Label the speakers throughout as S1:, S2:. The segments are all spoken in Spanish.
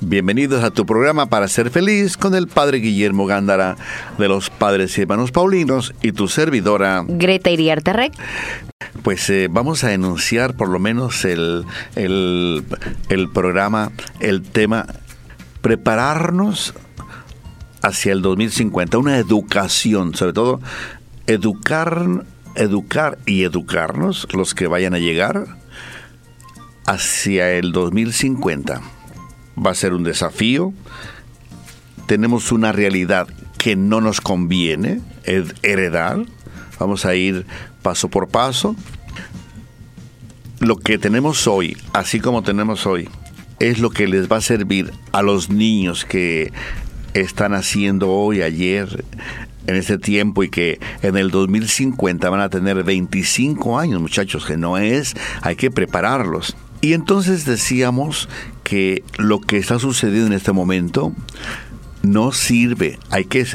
S1: Bienvenidos a tu programa para ser feliz con el Padre Guillermo Gándara de los Padres y Hermanos Paulinos y tu servidora
S2: Greta Iriarte Rec.
S1: Pues eh, vamos a enunciar por lo menos el, el, el programa, el tema, prepararnos hacia el 2050, una educación, sobre todo educar, educar y educarnos, los que vayan a llegar, hacia el 2050 va a ser un desafío. Tenemos una realidad que no nos conviene heredar. Vamos a ir paso por paso. Lo que tenemos hoy, así como tenemos hoy, es lo que les va a servir a los niños que están haciendo hoy, ayer, en este tiempo y que en el 2050 van a tener 25 años, muchachos, que no es, hay que prepararlos. Y entonces decíamos que lo que está sucediendo en este momento no sirve. Hay que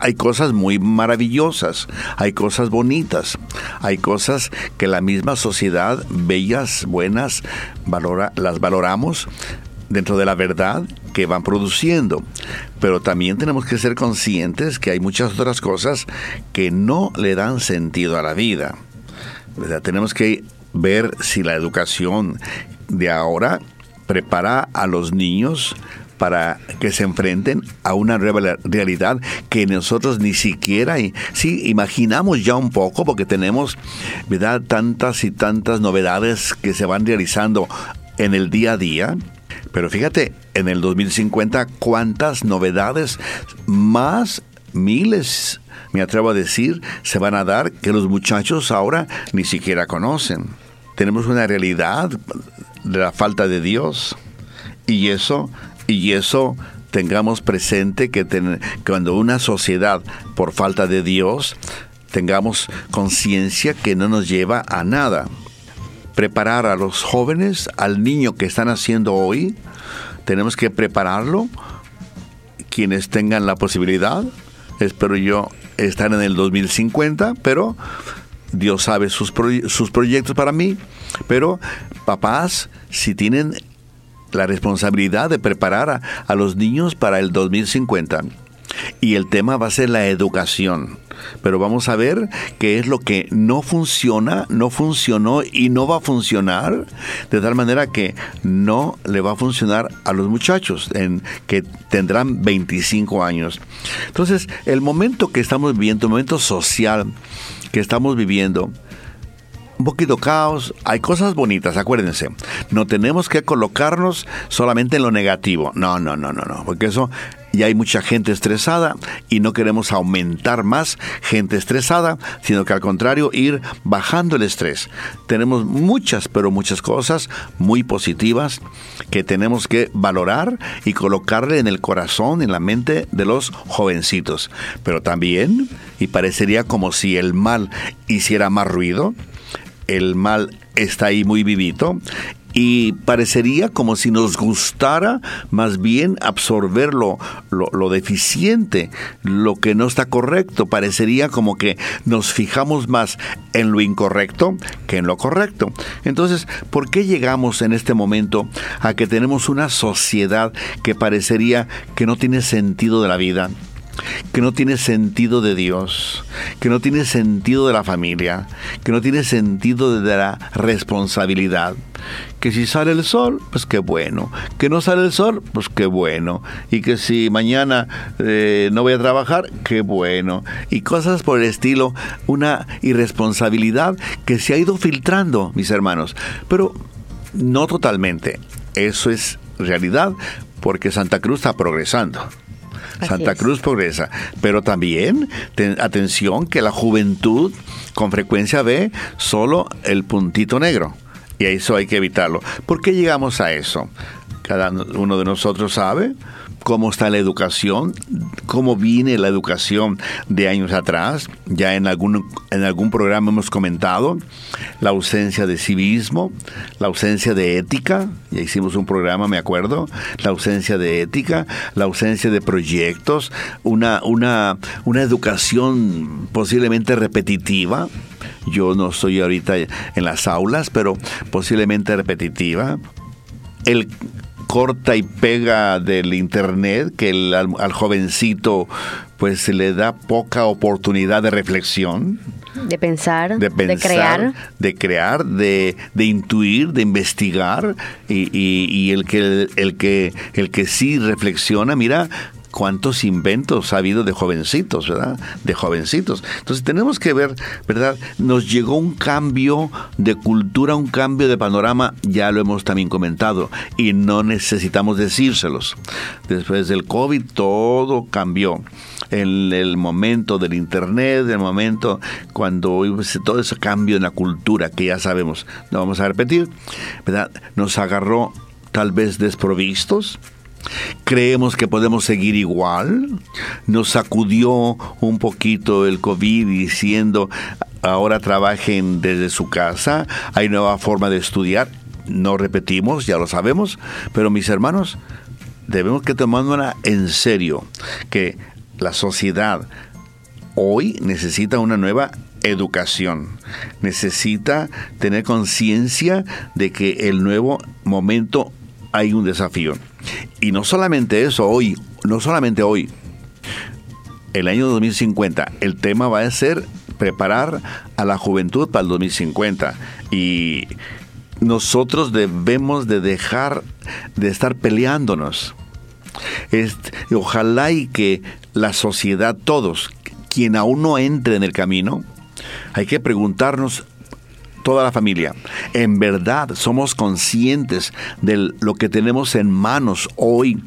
S1: hay cosas muy maravillosas, hay cosas bonitas, hay cosas que la misma sociedad, bellas, buenas, valora, las valoramos dentro de la verdad que van produciendo. Pero también tenemos que ser conscientes que hay muchas otras cosas que no le dan sentido a la vida. Tenemos que ver si la educación de ahora prepara a los niños para que se enfrenten a una realidad que nosotros ni siquiera, sí, imaginamos ya un poco porque tenemos, ¿verdad?, tantas y tantas novedades que se van realizando en el día a día. Pero fíjate, en el 2050, ¿cuántas novedades más miles, me atrevo a decir, se van a dar que los muchachos ahora ni siquiera conocen? Tenemos una realidad de la falta de Dios. Y eso, y eso tengamos presente que cuando una sociedad por falta de Dios, tengamos conciencia que no nos lleva a nada. Preparar a los jóvenes, al niño que están haciendo hoy, tenemos que prepararlo. Quienes tengan la posibilidad, espero yo estar en el 2050, pero Dios sabe sus, sus proyectos para mí, pero papás, si tienen la responsabilidad de preparar a, a, los niños para el 2050. Y el tema va a ser la educación. Pero vamos a ver qué es lo que no funciona, no funcionó y no va a funcionar, de tal manera que no le va a funcionar a los muchachos en, que tendrán 25 años. Entonces, el momento que estamos viviendo, el momento social, que estamos viviendo, un poquito caos, hay cosas bonitas, acuérdense. No tenemos que colocarnos solamente en lo negativo. No, no, no, no, no, porque eso ya hay mucha gente estresada y no queremos aumentar más gente estresada, sino que al contrario ir bajando el estrés. Tenemos muchas, pero muchas cosas muy positivas que tenemos que valorar y colocarle en el corazón, en la mente de los jovencitos. Pero también, y parecería como si el mal hiciera más ruido, el mal está ahí muy vivito y parecería como si nos gustara más bien absorber lo, lo, deficiente, lo que no está correcto. Parecería como que nos fijamos más en lo incorrecto que en lo correcto. Entonces, ¿por qué llegamos en este momento a que tenemos una sociedad que parecería que no tiene sentido de la vida? Que no tiene sentido de Dios, que no tiene sentido de la familia, que no tiene sentido de la responsabilidad. Que si sale el sol, pues qué bueno. Que no sale el sol, pues qué bueno. Y que si mañana eh, no voy a trabajar, qué bueno. Y cosas por el estilo, una irresponsabilidad que se ha ido filtrando, mis hermanos. Pero no totalmente. Eso es realidad porque Santa Cruz está progresando. Santa Cruz progresa. Pero también, atención, que la juventud con frecuencia ve solo el puntito negro. Y eso hay que evitarlo. ¿Por qué llegamos a eso? Cada uno de nosotros sabe, cómo está la educación, cómo viene la educación de años atrás. Ya en algún, en algún programa hemos comentado la ausencia de civismo, la ausencia de ética, ya hicimos un programa, me acuerdo, la ausencia de ética, la ausencia de proyectos, una, una, una educación posiblemente repetitiva. Yo no estoy ahorita en las aulas, pero posiblemente repetitiva. El corta y pega del internet que al, jovencito pues se le da poca oportunidad de reflexión.
S2: De pensar,
S1: de,
S2: crear.
S1: De crear, de, intuir, de investigar. Y, el, que, el, que, el que sí reflexiona, mira, cuántos inventos ha habido de jovencitos, ¿verdad? De jovencitos. Entonces tenemos que ver, ¿verdad? Nos llegó un cambio de cultura, un cambio de panorama, ya lo hemos también comentado, y no necesitamos decírselos. Después del COVID todo cambió. En el momento del Internet, el momento cuando todo ese cambio en la cultura que ya sabemos, no vamos a repetir, ¿verdad? Nos agarró tal vez desprovistos, Creemos que podemos seguir igual. Nos sacudió un poquito el COVID diciendo, ahora trabajen desde su casa, hay nueva forma de estudiar. No repetimos, ya lo sabemos, pero mis hermanos, debemos que tomárnosla en serio, que la sociedad hoy necesita una nueva educación. Necesita tener conciencia de que el nuevo momento hay un desafío. Y no solamente eso, hoy, no solamente hoy, el año 2050, el tema va a ser preparar a la juventud para el 2050. Y nosotros debemos de dejar de estar peleándonos. ojalá y que la sociedad, todos, quien aún no entre en el camino, hay que preguntarnos toda la familia. En verdad somos conscientes de lo que tenemos en manos hoy.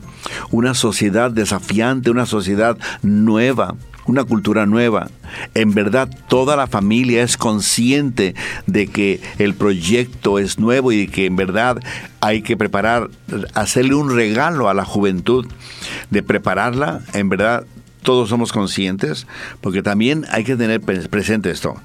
S1: Una sociedad desafiante, una sociedad nueva, una cultura nueva. En verdad toda la familia es consciente de que el proyecto es nuevo y que en verdad hay que preparar, hacerle un regalo a la juventud, de prepararla, en verdad todos somos conscientes, porque también hay que tener presente esto.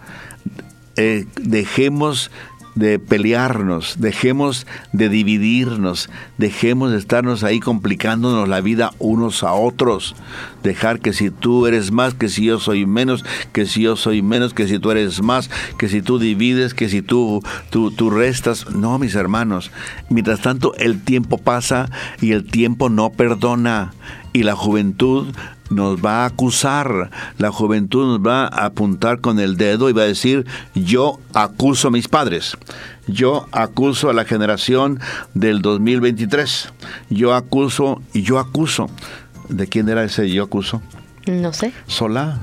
S1: Eh, dejemos de pelearnos, dejemos de dividirnos, dejemos de estarnos ahí complicándonos la vida unos a otros. Dejar que si tú eres más, que si yo soy menos, que si yo soy menos, que si tú eres más, que si tú divides, que si tú, tú, tú restas. No, mis hermanos. Mientras tanto, el tiempo pasa y el tiempo no perdona. Y la juventud nos va a acusar, la juventud nos va a apuntar con el dedo y va a decir, yo acuso a mis padres, yo acuso a la generación del 2023, yo acuso y yo acuso. ¿De quién era ese yo acuso?
S2: No sé.
S1: Solá.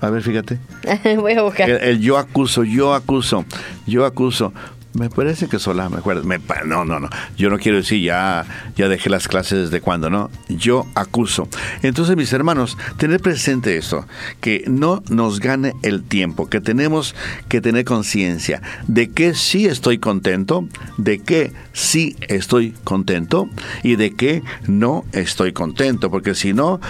S1: A ver, fíjate.
S2: Voy a buscar.
S1: el, yo acuso, yo acuso, yo acuso. Me parece que sola, me acuerdo. no, no, no. Yo no quiero decir ya, ya dejé las clases desde cuando, ¿no? Yo acuso. Entonces, mis hermanos, tener presente esto, que no nos gane el tiempo, que tenemos que tener conciencia de que sí estoy contento, de que sí estoy contento y de que no estoy contento, porque si no,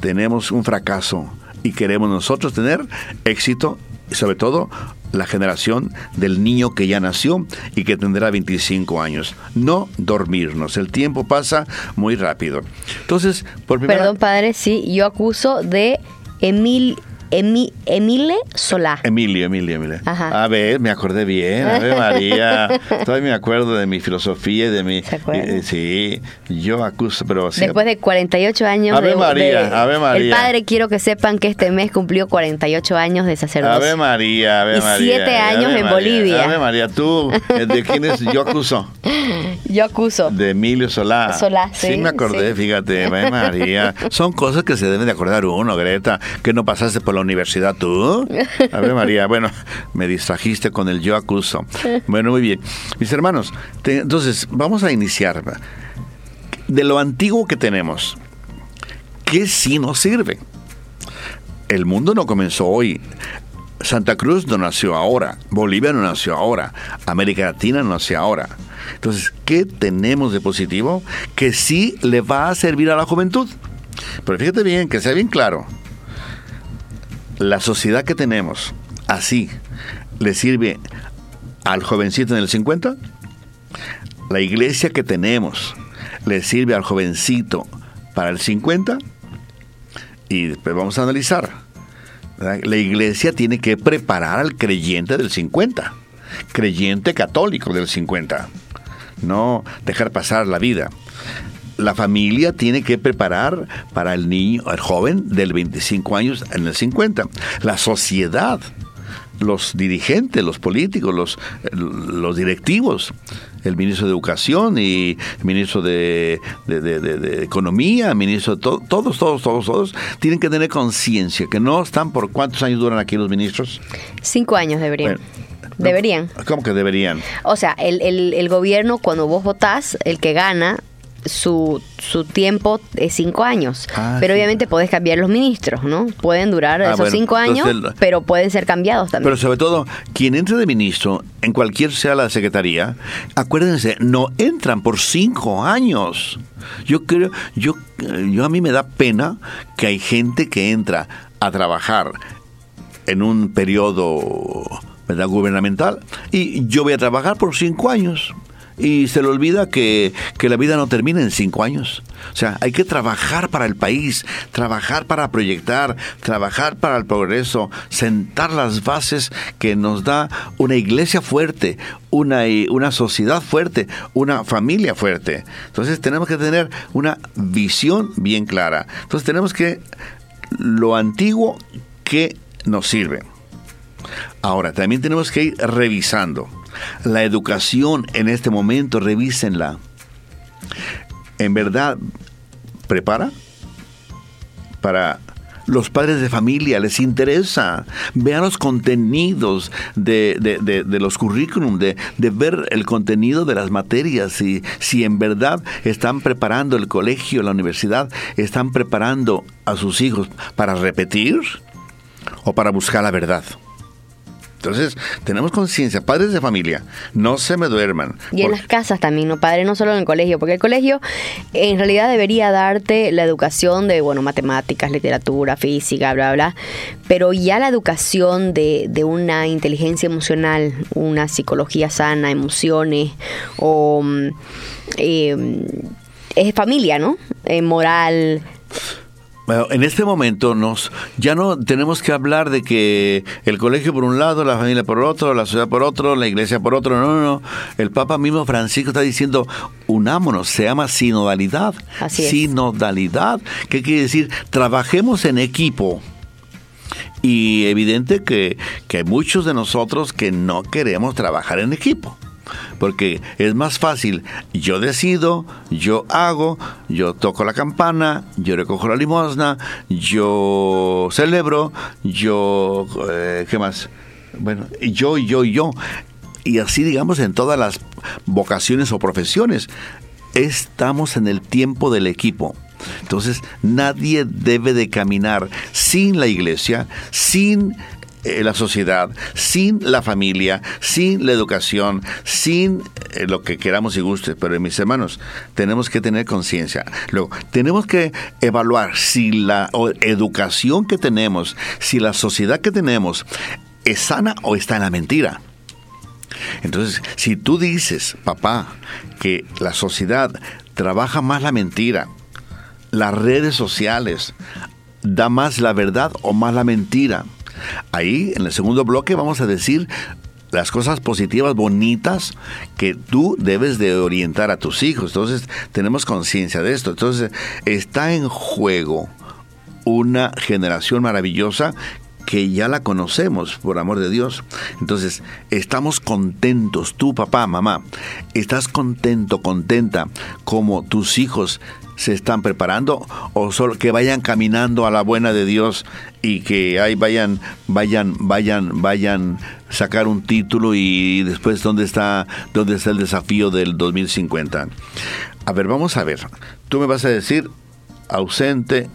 S1: tenemos un fracaso y queremos nosotros tener éxito y sobre todo la generación del niño que ya nació y que tendrá 25 años. No dormirnos. El tiempo pasa muy rápido. Entonces,
S2: por Perdón, padre, sí, yo acuso de Emil Emile Solá.
S1: Emilio, Emilio, Emilio. A ver, me acordé bien. A ver, María. Todavía me acuerdo de mi filosofía y de mi. ¿Se eh, sí, yo acuso, pero.
S2: Después de 48 años.
S1: Ave María, Ave María.
S2: El padre, quiero que sepan que este mes cumplió 48 años de sacerdocio.
S1: Ave María, Ave María.
S2: Y 7 años en Bolivia.
S1: Ave María, tú, ¿de quién es yo acuso?
S2: Yo acuso.
S1: De Emilio Solá.
S2: Solá, sí.
S1: Sí, me acordé, fíjate, Ave María. Son cosas que se deben de acordar uno, Greta, que no pasaste por la universidad tú. A ver, María, bueno, me distrajiste con el yo acuso. Bueno, muy bien. Mis hermanos, entonces vamos a iniciar. De lo antiguo que tenemos, ¿qué sí nos sirve? El mundo no comenzó hoy. Santa Cruz no nació ahora, Bolivia no nació ahora, América Latina no nació ahora. Entonces, ¿qué tenemos de positivo? Que sí le va a servir a la juventud. Pero fíjate bien, que sea bien claro, la sociedad que tenemos, así, le sirve al jovencito en el 50, la iglesia que tenemos le sirve al jovencito para el 50, y después vamos a analizar. La iglesia tiene que preparar al creyente del 50, creyente católico del 50, no dejar pasar la vida la familia tiene que preparar para el niño, el joven del 25 años en el 50. La sociedad, los dirigentes, los políticos, los, los directivos, el ministro de Educación y el ministro de, Economía, el ministro de todos, todos, todos, todos, tienen que tener conciencia que no están por cuántos años duran aquí los ministros.
S2: Cinco años deberían. deberían.
S1: ¿Cómo que deberían?
S2: O sea, el, el, el gobierno, cuando vos votás, el que gana, su, su tiempo es cinco años. Ah, pero obviamente podés cambiar los ministros, ¿no? Pueden durar ah, esos cinco años, pero pueden ser cambiados también.
S1: Pero sobre todo, quien entre de ministro, en cualquier sea la secretaría, acuérdense, no entran por cinco años. Yo creo, yo, yo a mí me da pena que hay gente que entra a trabajar en un periodo ¿verdad? gubernamental y yo voy a trabajar por cinco años y se le olvida que, la vida no termina en cinco años. O sea, hay que trabajar para el país, trabajar para proyectar, trabajar para el progreso, sentar las bases que nos da una iglesia fuerte, una, una sociedad fuerte, una familia fuerte. Entonces tenemos que tener una visión bien clara. Entonces tenemos que lo antiguo que nos sirve. Ahora, también tenemos que ir revisando la educación en este momento, revísenla. ¿En verdad prepara? Para los padres de familia les interesa. Vean los contenidos de, los currículum, de, ver el contenido de las materias, y si en verdad están preparando el colegio, la universidad, están preparando a sus hijos para repetir o para buscar la verdad. Entonces, tenemos conciencia, padres de familia, no se me duerman.
S2: Y en las casas también, no padres, no solo en el colegio, porque el colegio en realidad debería darte la educación de, bueno, matemáticas, literatura, física, bla, bla, pero ya la educación de, de una inteligencia emocional, una psicología sana, emociones, o mm, eh, es familia, ¿no? Eh, moral,
S1: en este momento nos ya no tenemos que hablar de que el colegio por un lado, la familia por otro, la sociedad por otro, la iglesia por otro. No, no, no. El Papa mismo Francisco está diciendo unámonos, se llama sinodalidad.
S2: Así
S1: sinodalidad. ¿Qué quiere decir? Trabajemos en equipo. Y evidente que, que hay muchos de nosotros que no queremos trabajar en equipo porque es más fácil, yo decido, yo hago, yo toco la campana, yo recojo la limosna, yo celebro, yo, eh, ¿qué más? Bueno, yo, yo, yo. Y así digamos en todas las vocaciones o profesiones. Estamos en el tiempo del equipo. Entonces nadie debe de caminar sin la iglesia, sin eh, la sociedad, sin la familia, sin la educación, sin eh, lo que queramos y guste. Pero mis hermanos, tenemos que tener conciencia. Luego, tenemos que evaluar si la educación que tenemos, si la sociedad que tenemos es sana o está en la mentira. Entonces, si tú dices, papá, que la sociedad trabaja más la mentira, las redes sociales da más la verdad o más la mentira, Ahí, en el segundo bloque, vamos a decir las cosas positivas, bonitas, que tú debes de orientar a tus hijos. Entonces, tenemos conciencia de esto. Entonces, está en juego una generación maravillosa que ya la conocemos, por amor de Dios. Entonces, estamos contentos, tú papá, mamá, estás contento, contenta, como tus hijos se están preparando o solo que vayan caminando a la buena de Dios y que ahí vayan, vayan, vayan, vayan sacar un título y después dónde está, dónde está el desafío del 2050. A ver, vamos a ver. Tú me vas a decir ausente,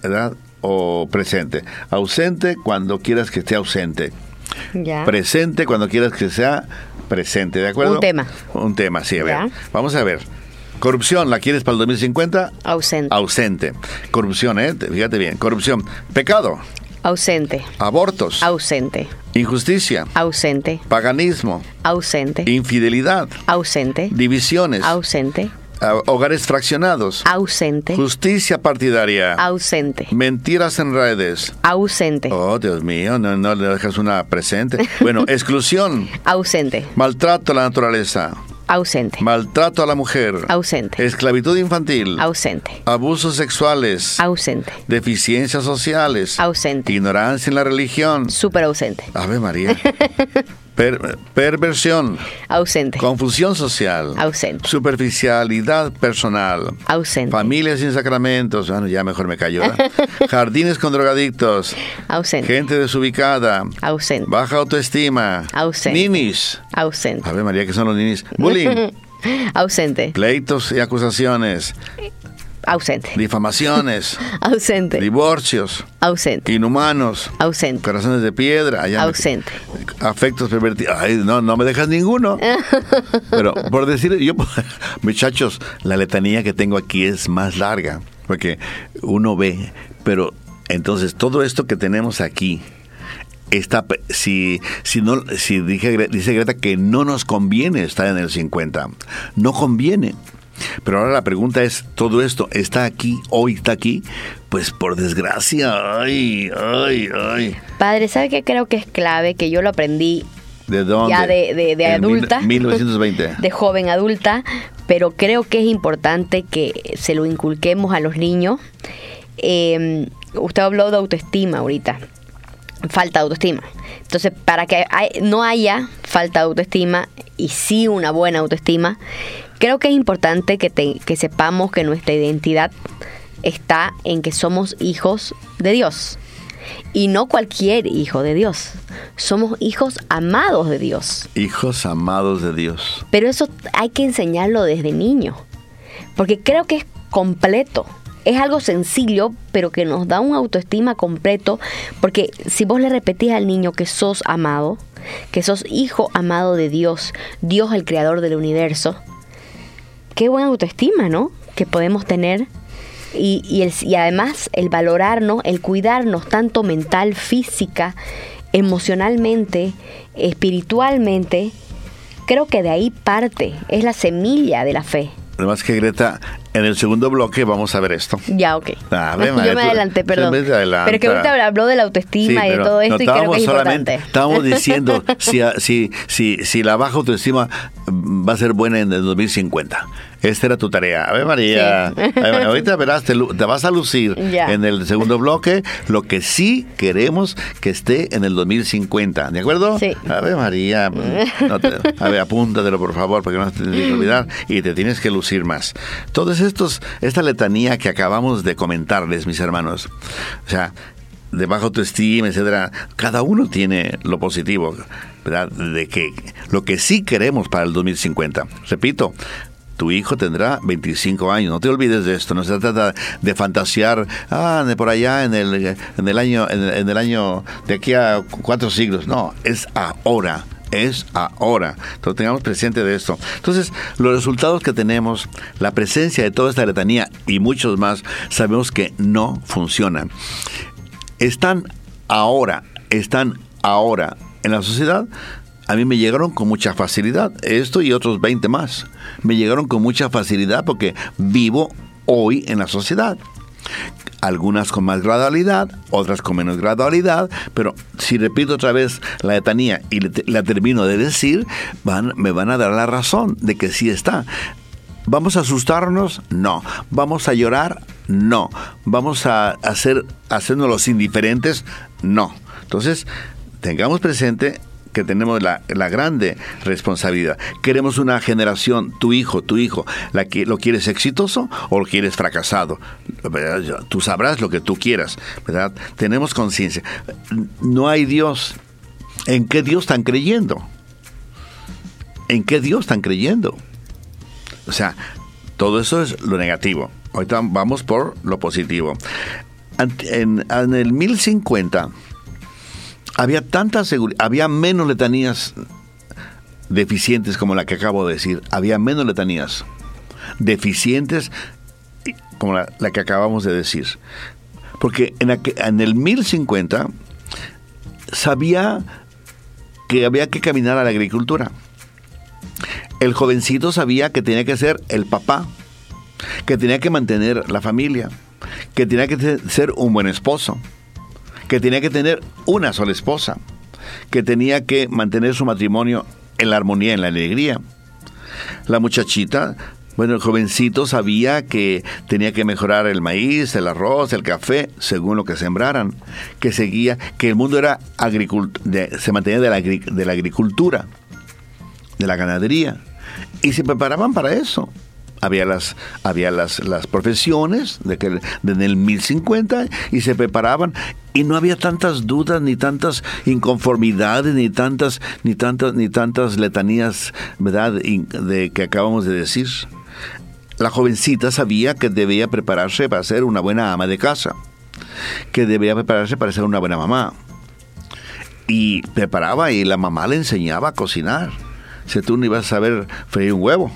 S1: ¿verdad? o presente. Ausente cuando quieras que esté ausente.
S2: Ya.
S1: Presente cuando quieras que sea presente, ¿de acuerdo?
S2: Un tema.
S1: Un tema, sí, a ver.
S2: Ya.
S1: Vamos a ver. Corrupción, ¿la quieres para el 2050?
S2: Ausente.
S1: Ausente. Corrupción, ¿eh? Fíjate bien. Corrupción. Pecado.
S2: Ausente.
S1: Abortos.
S2: Ausente.
S1: Injusticia.
S2: Ausente.
S1: Paganismo.
S2: Ausente.
S1: Infidelidad.
S2: Ausente.
S1: Divisiones.
S2: Ausente.
S1: hogares fraccionados.
S2: Ausente.
S1: Justicia partidaria.
S2: Ausente.
S1: Mentiras en redes.
S2: Ausente.
S1: Oh, Dios mío, no, no le dejas una presente. Bueno, exclusión.
S2: Ausente.
S1: Maltrato a la naturaleza.
S2: Ausente.
S1: Maltrato a la mujer.
S2: Ausente.
S1: Esclavitud infantil.
S2: Ausente.
S1: Abusos sexuales.
S2: Ausente.
S1: Deficiencias sociales.
S2: Ausente.
S1: Ignorancia en la religión.
S2: Súper ausente.
S1: Ave María. Per- perversión.
S2: Ausente.
S1: Confusión social.
S2: Ausente.
S1: Superficialidad personal.
S2: Ausente.
S1: Familias sin sacramentos. Bueno, ya mejor me. ¿verdad? Jardines con drogadictos.
S2: Ausente.
S1: Gente desubicada.
S2: Ausente.
S1: Baja autoestima.
S2: Ausente.
S1: Ninis.
S2: Ausente.
S1: Ave María, ¿qué son los ninis? Bullying.
S2: Ausente.
S1: Pleitos y acusaciones.
S2: Ausente.
S1: Difamaciones.
S2: Ausente.
S1: Divorcios.
S2: Ausente.
S1: Inhumanos.
S2: Ausente.
S1: Corazones de piedra. allá me-
S2: Ausente.
S1: afectos pervertidos. Ay, no, no me dejas ninguno. Pero por decir, yo, muchachos, la letanía que tengo aquí es más larga, porque uno ve, pero entonces todo esto que tenemos aquí, está, si, si no, si dije, dice Greta que no nos conviene estar en el 50, no conviene. Pero ahora la pregunta es, ¿todo esto está aquí, hoy está aquí? Pues por desgracia, ay, ay, ay.
S2: Padre, ¿sabe qué creo que es clave? Que yo lo aprendí
S1: ¿De dónde?
S2: ya de, de- de
S1: En mil-
S2: adulta.
S1: 1920.
S2: De joven adulta, pero creo que es importante que se lo inculquemos a los niños. Eh, usted habló de autoestima ahorita. Falta de autoestima. Entonces, para que hay- no haya falta de autoestima y sí una buena autoestima, creo que es importante que, te- que sepamos que nuestra identidad está en que somos hijos de Dios. Y no cualquier hijo de Dios. Somos hijos amados de Dios.
S1: Hijos amados de Dios.
S2: Pero eso hay que enseñarlo desde niño. Porque creo que es completo. Es algo sencillo, pero que nos da un autoestima completo. Porque si vos le repetís al niño que sos amado, que sos hijo amado de Dios, Dios el creador del universo, qué buena autoestima, ¿no? Que podemos tener. Y, además el valorarnos, el cuidarnos tanto mental, física, emocionalmente, espiritualmente, creo que de ahí parte, es la semilla de la fe.
S1: Además que Greta, en el segundo bloque vamos a ver esto.
S2: Ya, ok.
S1: Ah,
S2: Yo
S1: madre,
S2: me adelanté, perdón.
S1: me.
S2: Pero que ahorita habló de la autoestima
S1: Sí,
S2: y de todo esto
S1: no
S2: y creo que
S1: estábamos
S2: es
S1: solamente-
S2: importante.
S1: Estábamos diciendo si, si, si, si la baja autoestima va a ser buena en el 2050. Esta era tu tarea. A ver, María.
S2: Sí.
S1: A ver, ahorita verás, te, te vas a lucir
S2: Ya.
S1: en el segundo bloque lo que sí queremos que esté en el 2050. ¿De acuerdo?
S2: Sí.
S1: A ver, María. no te- a ver, apúntatelo, por favor, porque no te tienes que olvidar y te tienes que lucir más. Todos estos, esta letanía que acabamos de comentarles, mis hermanos. O sea, de baja autoestima, etcétera. Cada uno tiene lo positivo, ¿verdad? De que lo que sí queremos para el 2050. Repito, tu hijo tendrá 25 años, no te olvides de esto, no se trata de fantasear, ah, de por allá en el, en el año, en en el año de aquí a cuatro siglos, no, es ahora, es ahora. Entonces tengamos presente de esto. Entonces, los resultados que tenemos, la presencia de toda esta letanía y muchos más, sabemos que no funcionan. Están ahora, están ahora en la sociedad. A mí me llegaron con mucha facilidad, esto y otros 20 más. Me llegaron con mucha facilidad porque vivo hoy en la sociedad algunas con más gradualidad, otras con menos gradualidad, pero si repito otra vez la letanía y la termino de decir, me van a dar la razón de que sí está. ¿Vamos a asustarnos? No. ¿Vamos a llorar? No. ¿Vamos a hacer, hacernos los indiferentes? No. Entonces, tengamos presente que tenemos la, la grande responsabilidad. Queremos una generación, tu hijo, tu hijo, la que, ¿lo quieres exitoso o lo quieres fracasado? ¿Verdad? Tú sabrás lo que tú quieras, ¿verdad? Tenemos conciencia. No hay Dios. ¿En qué Dios están creyendo? ¿En qué Dios están creyendo? O sea, todo eso es lo negativo. Ahorita vamos por lo positivo. en, en el 1050 había tanta seguridad, había menos letanías deficientes como la que acabo de decir, había menos letanías deficientes como la, que acabamos de decir. Porque en, en el 1050 sabía que había que caminar a la agricultura. El jovencito sabía que tenía que ser el papá, que tenía que mantener la familia, que tenía que ser un buen esposo, que tenía que tener una sola esposa, que tenía que mantener su matrimonio en la armonía, en la alegría. La muchachita, bueno, el jovencito sabía que tenía que mejorar el maíz, el arroz, el café, según lo que sembraran, que seguía, que el mundo era se mantenía de de la agricultura, de la ganadería, y se preparaban para eso había las, había las, las profesiones de que, desde el 1050 y se preparaban y no había tantas dudas ni tantas inconformidades ni tantas ni tantas ni tantas letanías verdad de que acabamos de decir. La jovencita sabía que debía prepararse para ser una buena ama de casa que debía prepararse para ser una buena mamá. Y preparaba y la mamá le enseñaba a cocinar. Si tú no ibas a saber freír un huevo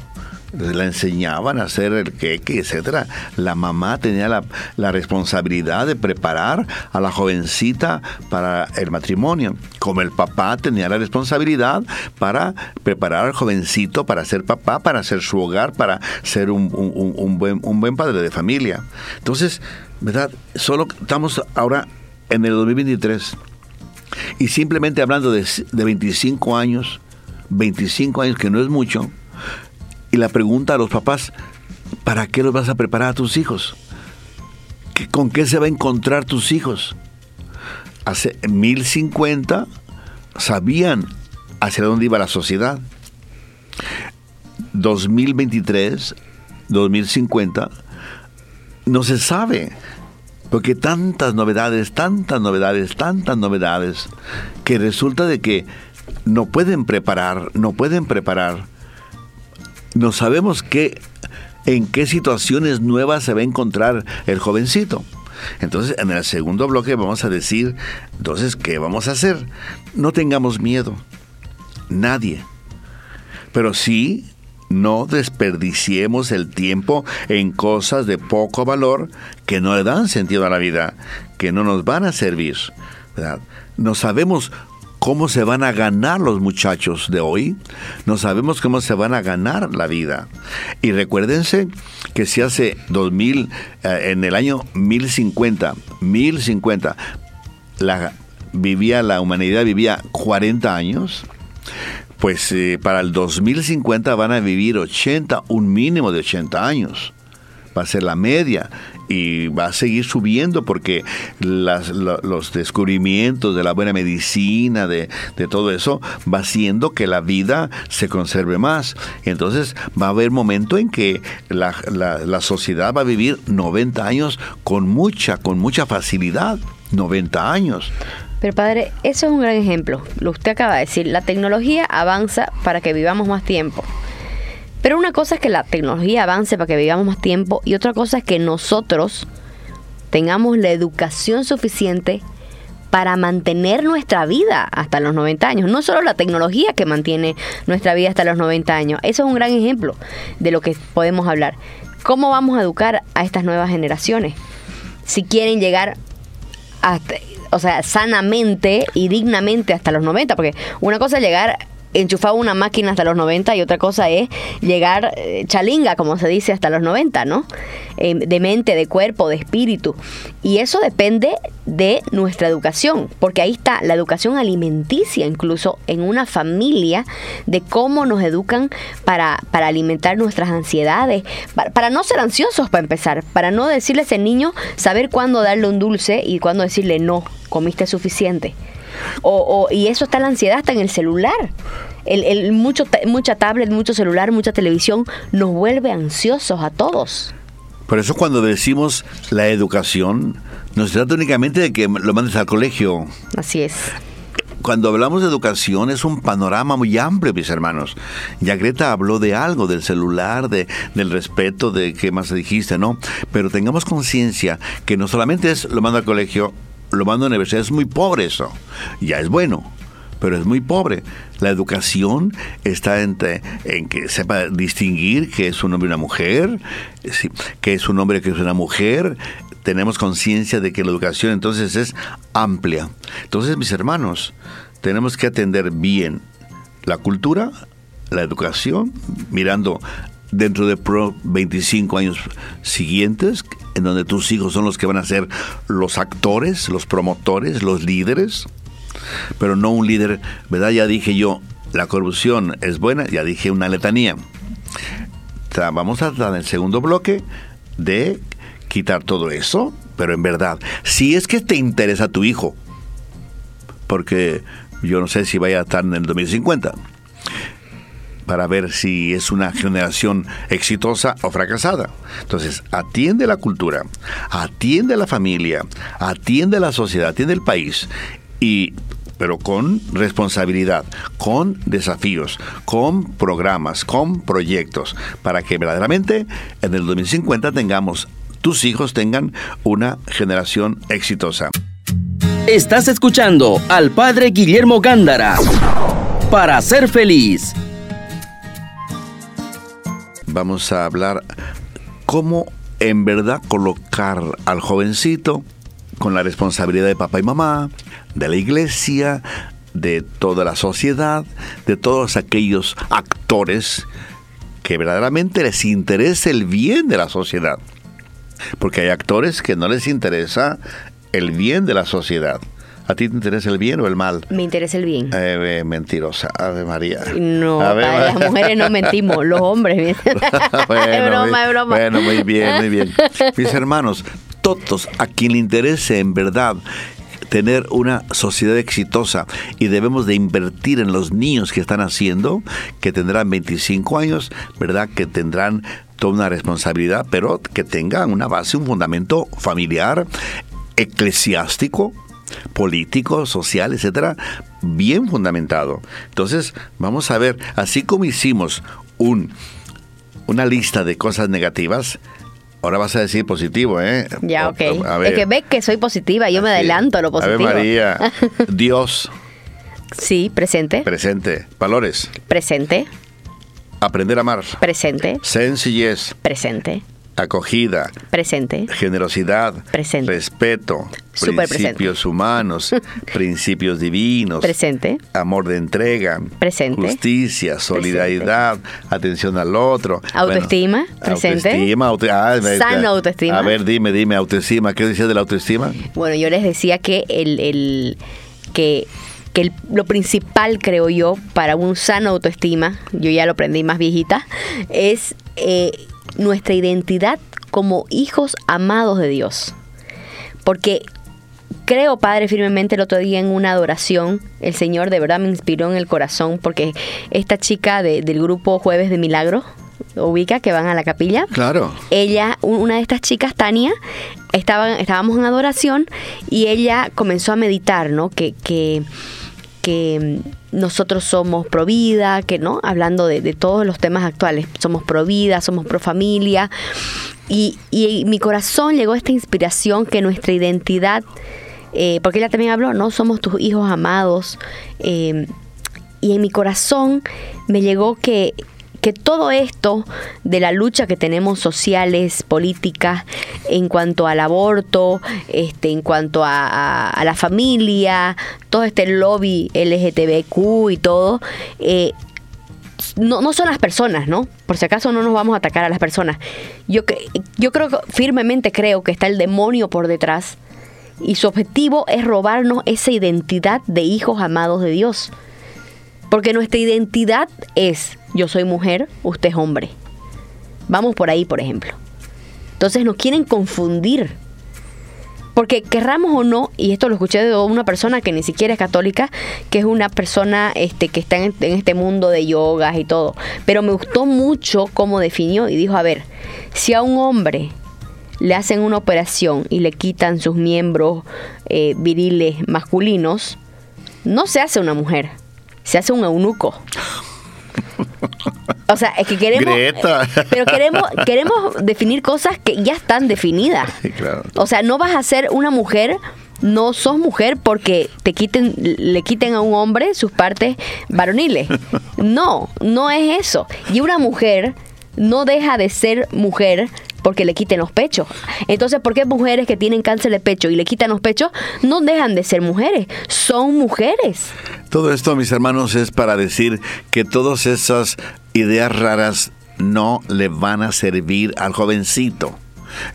S1: la enseñaban a hacer el queque, etcétera. La mamá tenía la, la, responsabilidad de preparar a la jovencita para el matrimonio, como el papá tenía la responsabilidad para preparar al jovencito para ser papá, para hacer su hogar, para ser un, buen, un buen padre de familia. Entonces, ¿verdad? Solo estamos ahora en el 2023 y simplemente hablando de, de 25 años, 25 años que no es mucho, y la pregunta a los papás, ¿para qué los vas a preparar a tus hijos? ¿Con qué se va a encontrar tus hijos? Hace 1050 sabían hacia dónde iba la sociedad. 2023, 2050, no se sabe. Porque tantas novedades, tantas novedades, tantas novedades, que resulta de que no pueden preparar, no pueden preparar no sabemos qué, en qué situaciones nuevas se va a encontrar el jovencito. Entonces, en el segundo bloque vamos a decir, entonces, ¿qué vamos a hacer? No tengamos miedo, nadie. Pero sí, no desperdiciemos el tiempo en cosas de poco valor que no le dan sentido a la vida, que no nos van a servir. No sabemos cómo se van a ganar los muchachos de hoy, no sabemos cómo se van a ganar la vida. Y recuérdense que si hace 2000, eh, en el año 1050, 1050, la, vivía, la humanidad vivía 40 años, pues eh, para el 2050 van a vivir 80, un mínimo de 80 años. Va a ser la media y va a seguir subiendo porque los descubrimientos de la buena medicina, de, todo eso, va haciendo que la vida se conserve más. Entonces va a haber momento en que la, la sociedad va a vivir 90 años con mucha, con mucha facilidad. 90 años.
S2: Pero padre, eso es un gran ejemplo. Lo usted acaba de decir, la tecnología avanza para que vivamos más tiempo. Pero una cosa es que la tecnología avance para que vivamos más tiempo y otra cosa es que nosotros tengamos la educación suficiente para mantener nuestra vida hasta los 90 años. No solo la tecnología que mantiene nuestra vida hasta los 90 años. Eso es un gran ejemplo de lo que podemos hablar. ¿Cómo vamos a educar a estas nuevas generaciones? Si quieren llegar o sea, sanamente y dignamente hasta los 90, porque una cosa es llegar enchufaba una máquina hasta los 90 y otra cosa es llegar eh, chalinga, como se dice, hasta los 90, ¿no? Eh, de mente, de cuerpo, de espíritu. Y eso depende de nuestra educación, porque ahí está la educación alimenticia, incluso en una familia, de cómo nos educan para, para alimentar nuestras ansiedades, para, para no ser ansiosos para empezar, para no decirle a ese niño saber cuándo darle un dulce y cuándo decirle no, comiste suficiente. O, y eso está la ansiedad hasta en el celular. El, mucho, mucha tablet, mucho celular, mucha televisión nos vuelve ansiosos a todos.
S1: Por eso cuando decimos la educación, no se trata únicamente de que lo mandes al colegio.
S2: Así es.
S1: cuando hablamos de educación es un panorama muy amplio, mis hermanos. Ya Greta habló de algo, del celular, de, del respeto, de qué más dijiste, ¿no? Pero tengamos conciencia que no solamente es lo mando al colegio, lo mando a la universidad, es muy pobre eso. Ya es bueno pero es muy pobre. La educación está en, en que sepa distinguir que es un hombre y una mujer, que es un hombre que es una mujer. Tenemos conciencia de que la educación entonces es amplia. Entonces, mis hermanos, tenemos que atender bien la cultura, la educación, mirando dentro de 25 años siguientes, en donde tus hijos son los que van a ser los actores, los promotores, los líderes pero no un líder, ¿verdad? Ya dije yo, la corrupción es buena, ya dije una letanía. Vamos a dar el segundo bloque de quitar todo eso, pero en verdad, si es que te interesa tu hijo, porque yo no sé si vaya a estar en el 2050, para ver si es una generación exitosa o fracasada. Entonces, atiende la cultura, atiende la familia, atiende la sociedad, atiende el país y pero con responsabilidad, con desafíos, con programas, con proyectos, para que verdaderamente en el 2050 tengamos, tus hijos tengan una generación exitosa.
S3: Estás escuchando al padre Guillermo Gándara para ser feliz.
S1: Vamos a hablar cómo en verdad colocar al jovencito con la responsabilidad de papá y mamá, de la iglesia, de toda la sociedad, de todos aquellos actores que verdaderamente les interesa el bien de la sociedad. Porque hay actores que no les interesa el bien de la sociedad. ¿A ti te interesa el bien o el mal?
S2: Me interesa el bien.
S1: Eh, mentirosa, Ave María.
S2: No, las mujeres no mentimos, los hombres.
S1: bueno, es broma, es broma. Bueno, muy bien, muy bien. Mis hermanos, todos a quien le interese en verdad tener una sociedad exitosa y debemos de invertir en los niños que están haciendo, que tendrán 25 años, ¿verdad? Que tendrán toda una responsabilidad, pero que tengan una base, un fundamento familiar, eclesiástico, político, social, etcétera, bien fundamentado. Entonces, vamos a ver, así como hicimos un, una lista de cosas negativas, Ahora vas a decir positivo, ¿eh?
S2: Ya, ok. Es que ves que soy positiva, yo me adelanto a lo positivo.
S1: A ver, María, Dios.
S2: Sí, presente.
S1: Presente. Valores.
S2: Presente.
S1: Aprender a amar.
S2: Presente.
S1: Sencillez.
S2: Presente
S1: acogida,
S2: presente,
S1: generosidad,
S2: presente,
S1: respeto, principios humanos, principios divinos,
S2: presente,
S1: amor de entrega,
S2: presente,
S1: justicia, solidaridad, atención al otro,
S2: autoestima, presente,
S1: autoestima,
S2: ah, sana autoestima.
S1: A ver, dime, dime, autoestima, ¿qué decías de la autoestima?
S2: Bueno, yo les decía que el, el que que lo principal, creo yo, para un sano autoestima, yo ya lo aprendí más viejita, es eh, nuestra identidad como hijos amados de Dios. Porque creo, Padre, firmemente el otro día en una adoración, el Señor de verdad me inspiró en el corazón porque esta chica del grupo Jueves de Milagro, ubica que van a la capilla.
S1: Claro.
S2: Ella, una de estas chicas, Tania, estaban, estábamos en adoración y ella comenzó a meditar, ¿no? Que, que que nosotros somos pro vida, que no, hablando de, todos los temas actuales, somos pro vida, somos pro familia. Y, y mi corazón llegó esta inspiración que nuestra identidad, eh, porque ella también habló, ¿no? Somos tus hijos amados. Eh, y en mi corazón me llegó que que todo esto de la lucha que tenemos sociales, políticas, en cuanto al aborto, este, en cuanto a, la familia, todo este lobby LGTBQ y todo, eh, no, no, son las personas, ¿no? Por si acaso no nos vamos a atacar a las personas. Yo, yo creo firmemente creo que está el demonio por detrás y su objetivo es robarnos esa identidad de hijos amados de Dios. Porque nuestra identidad es yo soy mujer, usted es hombre. Vamos por ahí, por ejemplo. Entonces nos quieren confundir. Porque querramos o no, y esto lo escuché de una persona que ni siquiera es católica, que es una persona este, que está en, este mundo de yogas y todo. Pero me gustó mucho cómo definió y dijo, a ver, si a un hombre le hacen una operación y le quitan sus miembros eh, viriles masculinos, no se hace una mujer, se hace un eunuco. O sea, es que queremos.
S1: Greta.
S2: Pero queremos, queremos definir cosas que ya están definidas.
S1: Claro.
S2: O sea, no vas a ser una mujer, no sos mujer porque te quiten, le quiten a un hombre sus partes varoniles. No, no es eso. Y una mujer no deja de ser mujer porque le quiten los pechos. Entonces, ¿por qué mujeres que tienen cáncer de pecho y le quitan los pechos no dejan de ser mujeres? Son mujeres.
S1: Todo esto, mis hermanos, es para decir que todas esas ideas raras no le van a servir al jovencito.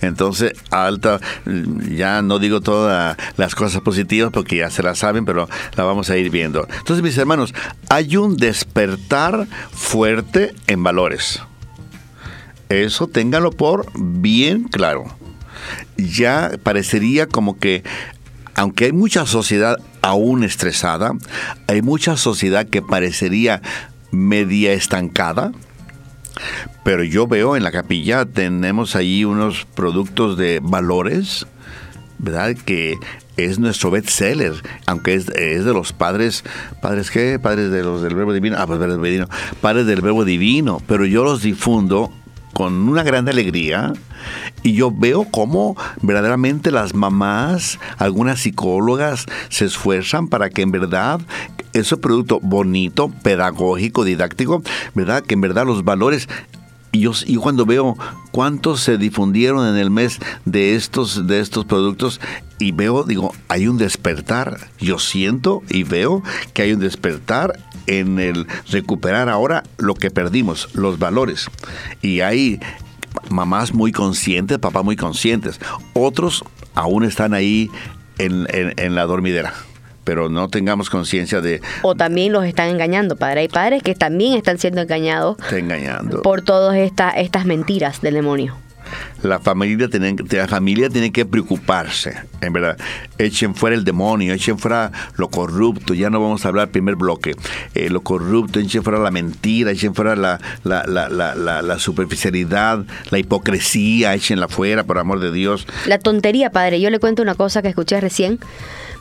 S1: Entonces, alta, ya no digo todas las cosas positivas porque ya se las saben, pero la vamos a ir viendo. Entonces, mis hermanos, hay un despertar fuerte en valores. Eso ténganlo por bien claro. Ya parecería como que, aunque hay mucha sociedad aún estresada, hay mucha sociedad que parecería media estancada, pero yo veo en la capilla tenemos ahí unos productos de valores, ¿verdad? Que es nuestro bestseller, aunque es, de los padres, padres qué, padres de los del verbo divino, ah, pues verbo divino, padres del verbo divino, pero yo los difundo con una gran alegría y yo veo cómo verdaderamente las mamás, algunas psicólogas se esfuerzan para que en verdad ese producto bonito, pedagógico, didáctico, ¿verdad? Que en verdad los valores y yo, cuando veo cuántos se difundieron en el mes de estos, de estos productos y veo, digo, hay un despertar. Yo siento y veo que hay un despertar en el recuperar ahora lo que perdimos, los valores. Y hay mamás muy conscientes, papás muy conscientes. Otros aún están ahí en, en, en la dormidera pero no tengamos conciencia de...
S2: O también los están engañando, padre. Hay padres que también están siendo engañados
S1: Está engañando.
S2: por todas esta, estas mentiras del demonio.
S1: La familia, tiene, la familia tiene que preocuparse, en verdad. Echen fuera el demonio, echen fuera lo corrupto, ya no vamos a hablar primer bloque, eh, lo corrupto, echen fuera la mentira, echen fuera la, la, superficialidad, la hipocresía, échenla fuera, por amor de Dios.
S2: La tontería, padre. Yo le cuento una cosa que escuché recién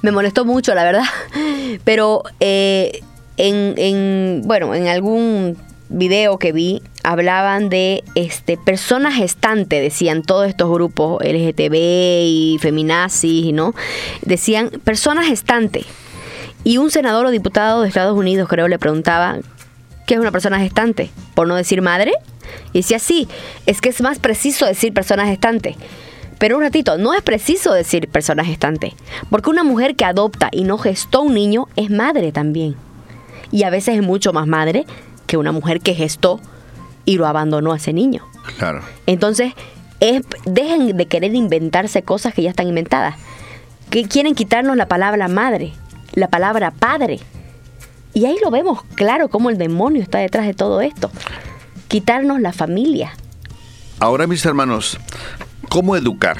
S2: me molestó mucho, la verdad. Pero eh, en, en, bueno, en algún video que vi hablaban de este personas gestantes, decían todos estos grupos LGTB y feminazis, ¿no? Decían personas gestantes. Y un senador o diputado de Estados Unidos, creo, le preguntaba, ¿qué es una persona gestante? Por no decir madre. Y decía, sí, es que es más preciso decir persona gestante. Pero un ratito, no es preciso decir persona gestante, porque una mujer que adopta y no gestó un niño es madre también. Y a veces es mucho más madre que una mujer que gestó y lo abandonó a ese niño.
S1: Claro.
S2: Entonces, es, dejen de querer inventarse cosas que ya están inventadas. Que quieren quitarnos la palabra madre, la palabra padre. Y ahí lo vemos claro cómo el demonio está detrás de todo esto. Quitarnos la familia.
S1: Ahora, mis hermanos, ¿Cómo educar?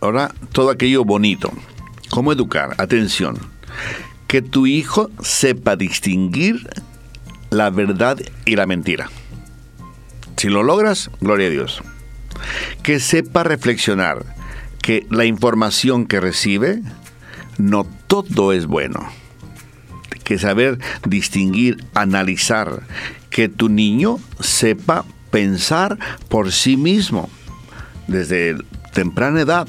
S1: Ahora, todo aquello bonito. ¿Cómo educar? Atención. Que tu hijo sepa distinguir la verdad y la mentira. Si lo logras, gloria a Dios. Que sepa reflexionar que la información que recibe, no todo es bueno. Que saber distinguir, analizar, que tu niño sepa pensar por sí mismo desde temprana edad.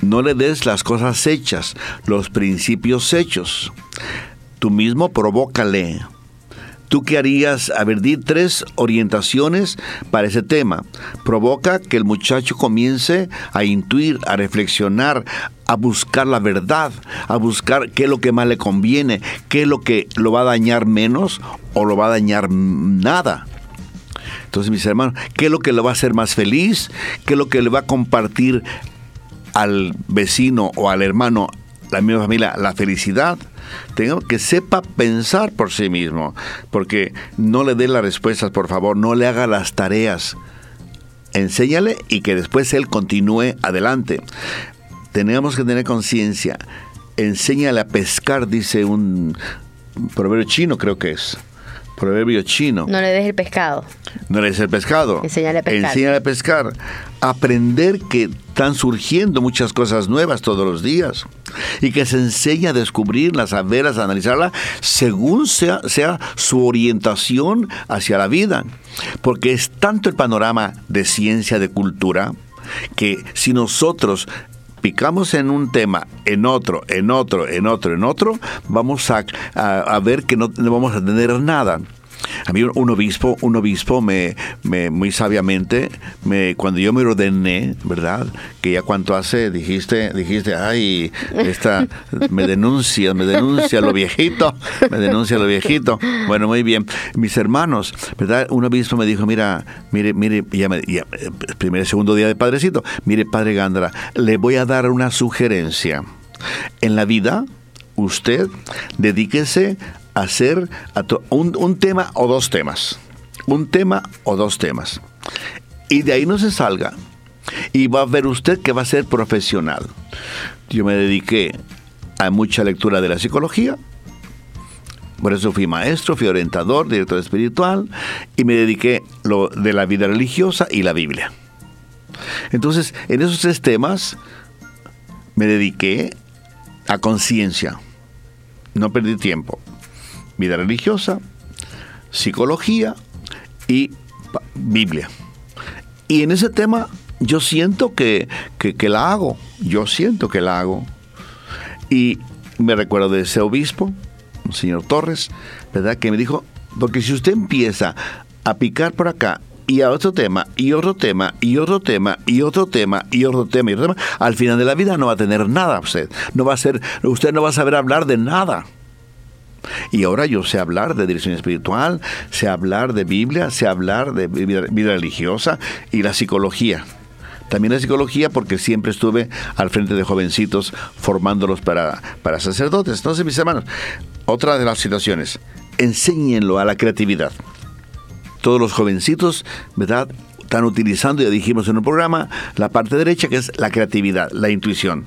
S1: No le des las cosas hechas, los principios hechos. Tú mismo provócale. ¿Tú qué harías? A ver, di tres orientaciones para ese tema. Provoca que el muchacho comience a intuir, a reflexionar, a buscar la verdad, a buscar qué es lo que más le conviene, qué es lo que lo va a dañar menos o lo va a dañar nada. Entonces, mis hermanos, ¿qué es lo que le va a hacer más feliz? ¿Qué es lo que le va a compartir al vecino o al hermano, la misma familia, la felicidad? Tengo que sepa pensar por sí mismo, porque no le dé las respuestas, por favor, no le haga las tareas. Enséñale y que después él continúe adelante. Tenemos que tener conciencia. Enséñale a pescar, dice un proverbio chino, creo que es Proverbio chino.
S2: No le des el pescado.
S1: No le des el pescado.
S2: Enséñale a pescar.
S1: Enséñale a pescar. Aprender que están surgiendo muchas cosas nuevas todos los días. Y que se enseña a descubrirlas, a verlas, a analizarlas, según sea, sea su orientación hacia la vida. Porque es tanto el panorama de ciencia, de cultura, que si nosotros picamos en un tema, en otro, en otro, en otro, en otro, vamos a, a- ver que no vamos a tener nada. A mí un obispo, un obispo me, me- muy sabiamente, me, cuando yo me ordené, ¿verdad? Que ya cuánto hace, dijiste, dijiste, ay, esta, me denuncia, me denuncia lo viejito, me denuncia lo viejito. Bueno, muy bien. Mis hermanos, ¿verdad? Un obispo me dijo, mira, mire, mire, ya me, ya, primer y segundo día de padrecito, mire, padre Gándara, le voy a dar una sugerencia. En la vida, usted dedíquese hacer un tema o dos temas. Un tema o dos temas. Y de ahí no se salga. Y va a ver usted que va a ser profesional. Yo me dediqué a mucha lectura de la psicología. Por eso fui maestro, fui orientador, director espiritual y me dediqué lo de la vida religiosa y la Biblia. Entonces, en esos tres temas me dediqué a conciencia. No perdí tiempo. Vida religiosa, psicología y Biblia. Y en ese tema yo siento que, que, que la hago. Yo siento que la hago. Y me recuerdo de ese obispo, el señor Torres, ¿verdad? Que me dijo, porque si usted empieza a picar por acá y a otro tema, y otro tema, y otro tema, y otro tema, y otro tema, y otro tema, al final de la vida no va a tener nada usted. No va a ser, usted no va a saber hablar de nada. Y ahora yo sé hablar de dirección espiritual, sé hablar de Biblia, sé hablar de vida, religiosa y la psicología. También la psicología porque siempre estuve al frente de jovencitos formándolos para, para sacerdotes. Entonces, mis hermanos, otra de las situaciones, enséñenlo a la creatividad. Todos los jovencitos, ¿verdad? Están utilizando, ya dijimos en un programa, la parte derecha que es la creatividad, la intuición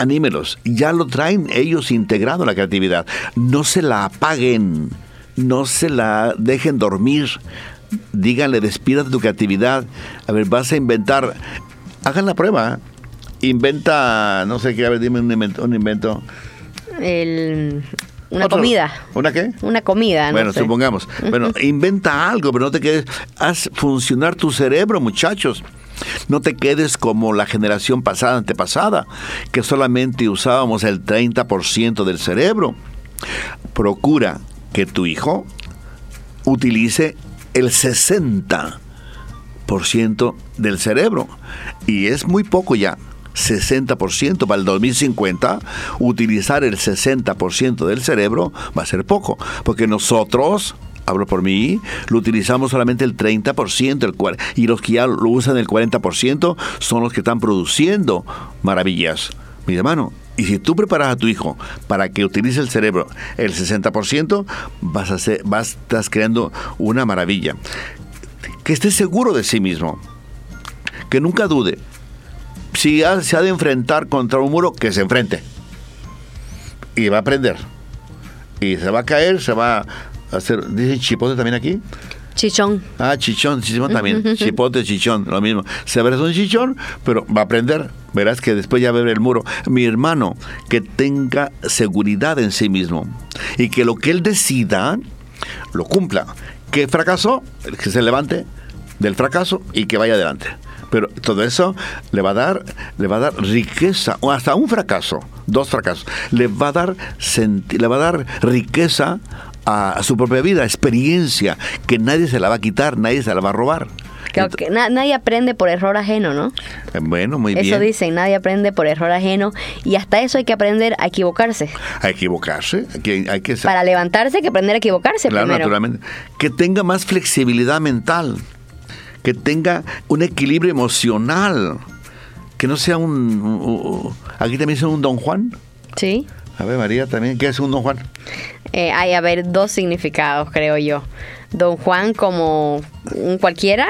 S1: anímelos, ya lo traen ellos integrado la creatividad. No se la apaguen, no se la dejen dormir. Díganle, despídate tu creatividad. A ver, vas a inventar. Hagan la prueba. Inventa, no sé qué, a ver, dime un invento. Un invento.
S2: El- una
S1: Otro.
S2: comida.
S1: ¿Una qué?
S2: Una comida, no
S1: Bueno,
S2: sé.
S1: supongamos. Bueno, inventa algo, pero no te quedes. Haz funcionar tu cerebro, muchachos. No te quedes como la generación pasada, antepasada, que solamente usábamos el 30% del cerebro. Procura que tu hijo utilice el 60% del cerebro. Y es muy poco ya. 60% para el 2050, utilizar el 60% del cerebro va a ser poco, porque nosotros, hablo por mí, lo utilizamos solamente el 30%, el cuar- y los que ya lo usan el 40% son los que están produciendo maravillas. Mi hermano, y si tú preparas a tu hijo para que utilice el cerebro el 60%, vas a hacer, vas, estás creando una maravilla. Que esté seguro de sí mismo, que nunca dude. Si ha- se ha de enfrentar contra un muro, que se enfrente. Y va a aprender. Y se va a caer, se va hacer. ¿Dice chipote también aquí?
S2: Chichón.
S1: Ah, chichón, chichón también. Chipote, chichón, lo mismo. Se verás un chichón, pero va a aprender. Verás que después ya va a ver el muro. Mi hermano, que tenga seguridad en sí mismo. Y que lo que él decida, lo cumpla. Que fracasó, que se levante del fracaso y que vaya adelante. Pero todo eso le va a dar, le va a dar riqueza, o hasta un fracaso, dos fracasos, le va a dar senti- le va a dar riqueza a, su propia vida, experiencia, que nadie se la va a quitar, nadie se la va a robar.
S2: Claro que na- nadie aprende por error ajeno, ¿no?
S1: eh, bueno, muy
S2: Eso
S1: bien.
S2: dicen, nadie aprende por error ajeno. Y hasta eso hay que aprender a equivocarse.
S1: A equivocarse, hay que, hay que
S2: Para levantarse hay que aprender a equivocarse
S1: Claro,
S2: primero.
S1: naturalmente. Que tenga más flexibilidad mental. Que tenga un equilibrio emocional. Que no sea un... aquí también es un Don Juan.
S2: Sí.
S1: A ver, María, también. ¿Qué es un Don Juan?
S2: Eh, hay, a ver, dos significados, creo yo. Don Juan como un cualquiera.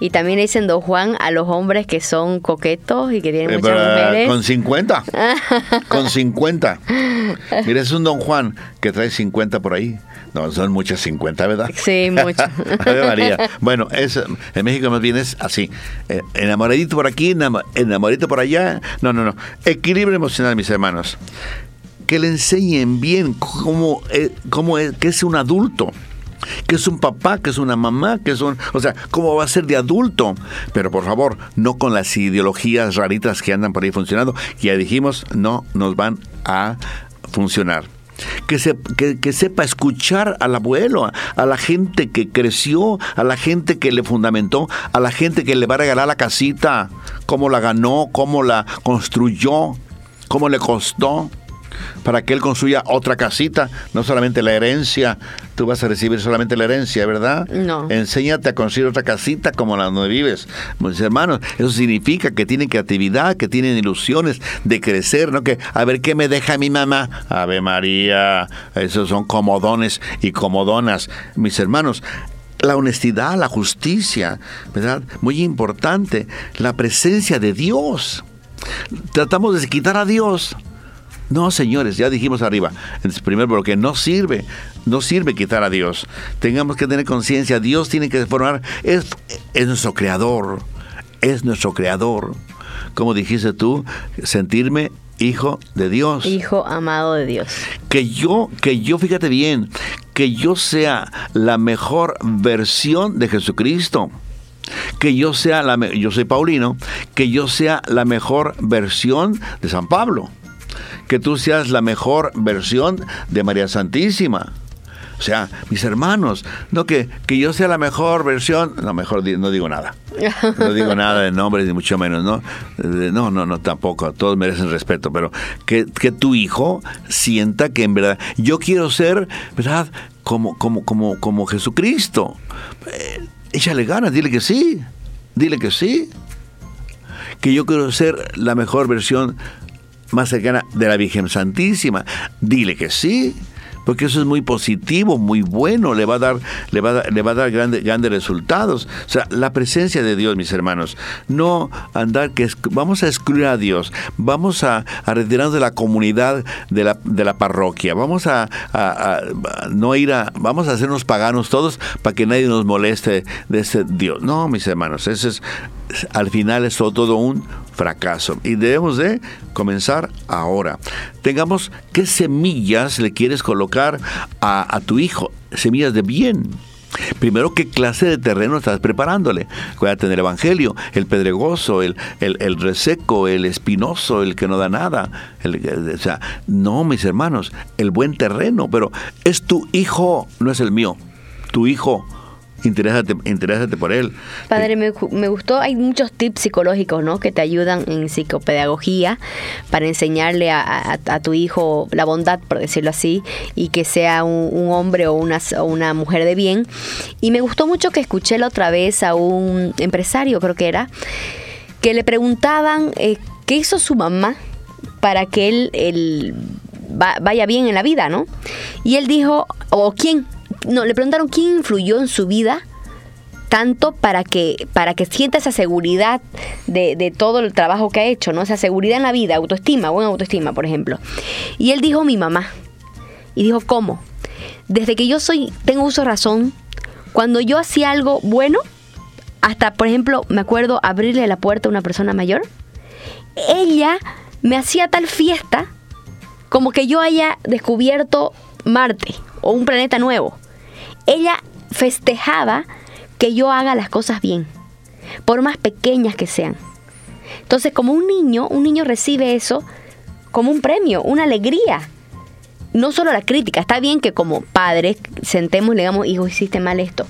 S2: Y también le dicen Don Juan a los hombres que son coquetos y que tienen
S1: Eh,
S2: muchas
S1: pero,
S2: mujeres.
S1: Con 50. con 50. Mira, es un don Juan que trae 50 por ahí. No, son muchas 50, ¿verdad?
S2: Sí, mucho.
S1: María. Bueno, es, en México más bien es así. Eh, enamoradito por aquí, enamoradito por allá. No, no, no. Equilibrio emocional, mis hermanos. Que le enseñen bien cómo, eh, cómo es, que es un adulto que es un papá, que es una mamá, que es un... O sea, ¿cómo va a ser de adulto? Pero por favor, no con las ideologías raritas que andan por ahí funcionando. Ya dijimos, no nos van a funcionar. Que, se, que, sepa escuchar al abuelo, a, la gente que creció, a la gente que le fundamentó, a la gente que le va a regalar la casita, cómo la ganó, cómo la construyó, cómo le costó para que él construya otra casita, no solamente la herencia. Tú vas a recibir solamente la herencia, ¿verdad?
S2: No.
S1: Enséñate a construir otra casita como la donde vives. Mis hermanos, eso significa que tienen creatividad, que tienen ilusiones de crecer, ¿no? Que a ver qué me deja mi mamá. Ave María, esos son comodones y comodonas. Mis hermanos, la honestidad, la justicia, ¿verdad? Muy importante, la presencia de Dios. Tratamos de quitar a Dios no, señores, ya dijimos arriba, en el primer bloque, no sirve, no sirve quitar a Dios. Tengamos que tener conciencia, Dios tiene que formar, es, es nuestro creador, es nuestro creador. Como dijiste tú, sentirme hijo de Dios.
S2: Hijo amado de Dios.
S1: Que yo, que yo, fíjate bien, que yo sea la mejor versión de Jesucristo que yo sea la yo soy Paulino, que yo sea la mejor versión de San Pablo que tú seas la mejor versión de María Santísima. O sea, mis hermanos, no que, que yo sea la mejor versión, no, mejor no digo nada. No digo nada de nombres, ni mucho menos, ¿no? No, no, no, tampoco, todos merecen respeto, pero que, que tu hijo sienta que en verdad, yo quiero ser, ¿verdad? Como, como, como, como Jesucristo. Eh, échale ganas, dile que sí, dile que sí. Que yo quiero ser la mejor versión más cercana de la Virgen Santísima. Dile que sí, porque eso es muy positivo, muy bueno, le va a dar, le va a dar, le va a dar grandes, resultados. O sea, la presencia de Dios, mis hermanos, no andar que vamos a excluir a Dios, vamos a, retirarnos de la comunidad de la, parroquia, vamos a, no ir a, vamos a hacernos paganos todos para que nadie nos moleste de ese Dios. No, mis hermanos, ese es, al final es todo un fracaso. Y debemos de comenzar ahora. Tengamos qué semillas le quieres colocar a, tu hijo, semillas de bien. Primero, ¿qué clase de terreno estás preparándole? Cuídate en el Evangelio, el pedregoso, el, el, reseco, el espinoso, el que no da nada. o sea, no, mis hermanos, el buen terreno, pero es tu hijo, no es el mío. Tu hijo Interésate, por él.
S2: Padre, me, me, gustó, hay muchos tips psicológicos, ¿no? Que te ayudan en psicopedagogía para enseñarle a, tu hijo la bondad, por decirlo así, y que sea un, hombre o una, una mujer de bien. Y me gustó mucho que escuché la otra vez a un empresario, creo que era, que le preguntaban eh, qué hizo su mamá para que él, él vaya bien en la vida, ¿no? Y él dijo, o quién, no, le preguntaron quién influyó en su vida tanto para que, para que sienta esa seguridad de, todo el trabajo que ha hecho, ¿no? Esa seguridad en la vida, autoestima, buena autoestima, por ejemplo. Y él dijo mi mamá. Y dijo, ¿cómo? Desde que yo soy, tengo uso de razón, cuando yo hacía algo bueno, hasta, por ejemplo, me acuerdo abrirle la puerta a una persona mayor, ella me hacía tal fiesta como que yo haya descubierto Marte o un planeta nuevo ella festejaba que yo haga las cosas bien, por más pequeñas que sean. Entonces, como un niño, un niño recibe eso como un premio, una alegría. No solo la crítica, está bien que como padres sentemos y digamos, hijo, hiciste mal esto.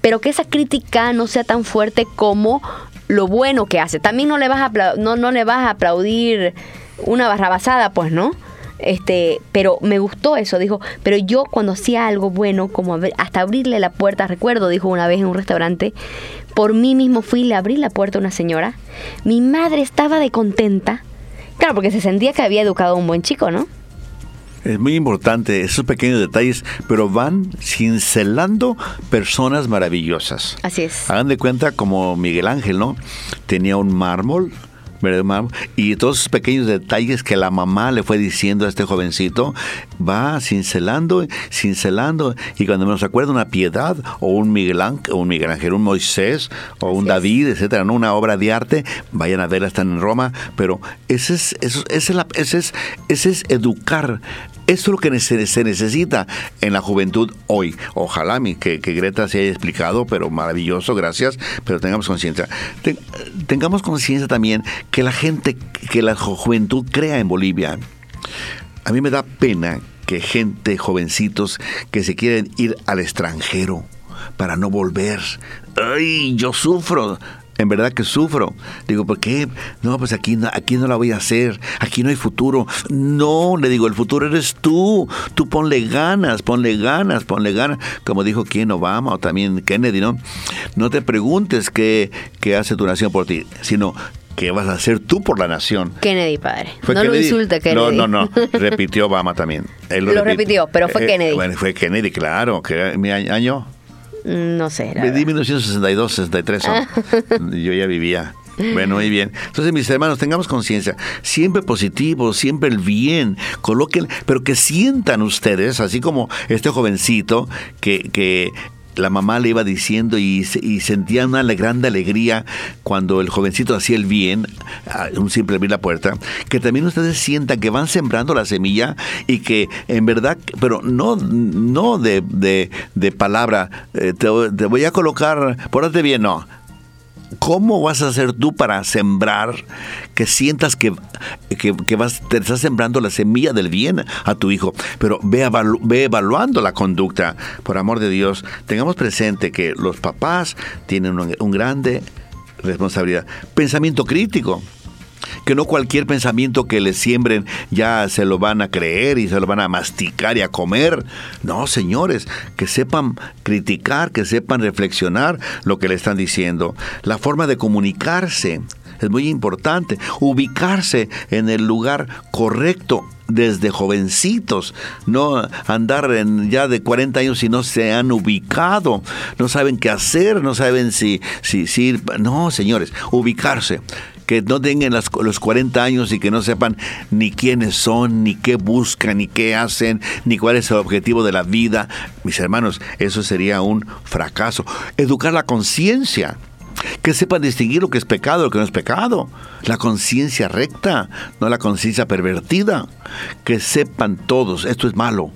S2: Pero que esa crítica no sea tan fuerte como lo bueno que hace. También no le vas a, no, no le vas a aplaudir una barrabasada, pues, ¿no? Este, pero me gustó eso, dijo, pero yo cuando hacía algo bueno, como hasta abrirle la puerta, recuerdo, dijo una vez en un restaurante, por mí mismo fui y le abrí la puerta a una señora, mi madre estaba de contenta, claro, porque se sentía que había educado a un buen chico, ¿no?
S1: Es muy importante esos pequeños detalles, pero van cincelando personas maravillosas.
S2: Así es.
S1: Hagan de cuenta como Miguel Ángel, ¿no? Tenía un mármol Y todos esos pequeños detalles que la mamá le fue diciendo a este jovencito, va cincelando, cincelando, y cuando nos acuerda una piedad, o un Miguel Ángel, un, Miguel Ángel, un Moisés, o un David, etcétera, ¿no? una obra de arte, vayan a verla, están en Roma, pero ese es, eso, ese es, ese es, ese es educar. Eso es lo que se, necesita en la juventud hoy. Ojalá que, que, Greta se haya explicado, pero maravilloso, gracias, pero tengamos conciencia. tengamos conciencia también que la gente, que la juventud crea en Bolivia. A mí me da pena que gente, jovencitos, que se quieren ir al extranjero para no volver. ¡Ay, yo sufro! en verdad que sufro. Digo, ¿por qué? No, pues aquí no, aquí no la voy a hacer, aquí no hay futuro. No, le digo, el futuro eres tú. Tú ponle ganas, ponle ganas, ponle ganas. Como dijo quien Obama o también Kennedy, ¿no? No te preguntes qué, qué hace tu nación por ti, sino qué vas a hacer tú por la nación.
S2: Kennedy, padre. no lo insulte, Kennedy.
S1: No, no, no. Repitió Obama también.
S2: lo, repitió, pero fue eh, Kennedy.
S1: Bueno, fue Kennedy, claro. que mi año
S2: no sé.
S1: Me di 1962, 63. Yo ya vivía. Bueno, muy bien. Entonces, mis hermanos, tengamos conciencia. Siempre positivo, siempre el bien. Coloquen, pero que sientan ustedes, así como este jovencito que, que la mamá le iba diciendo y, sentía una grande alegría cuando el jovencito hacía el bien, un simple abrir la puerta, que también ustedes sientan que van sembrando la semilla y que en verdad, pero no, no de, de, palabra, eh, te, te, voy a colocar, pórtate bien, no ¿Cómo vas a hacer tú para sembrar que sientas que, que, vas, te estás sembrando la semilla del bien a tu hijo? Pero ve, ve evaluando la conducta. Por amor de Dios, tengamos presente que los papás tienen un, un grande responsabilidad. Pensamiento crítico que no cualquier pensamiento que le siembren ya se lo van a creer y se lo van a masticar y a comer. No, señores, que sepan criticar, que sepan reflexionar lo que le están diciendo. La forma de comunicarse es muy importante. Ubicarse en el lugar correcto desde jovencitos, no andar en ya de 40 años y no se han ubicado, no saben qué hacer, no saben si, si, si no, señores, ubicarse que no tengan los 40 años y que no sepan ni quiénes son, ni qué buscan, ni qué hacen, ni cuál es el objetivo de la vida. Mis hermanos, eso sería un fracaso. Educar la conciencia que sepan distinguir lo que es pecado y lo que no es pecado. La conciencia recta, no la conciencia pervertida. Que sepan todos, esto es malo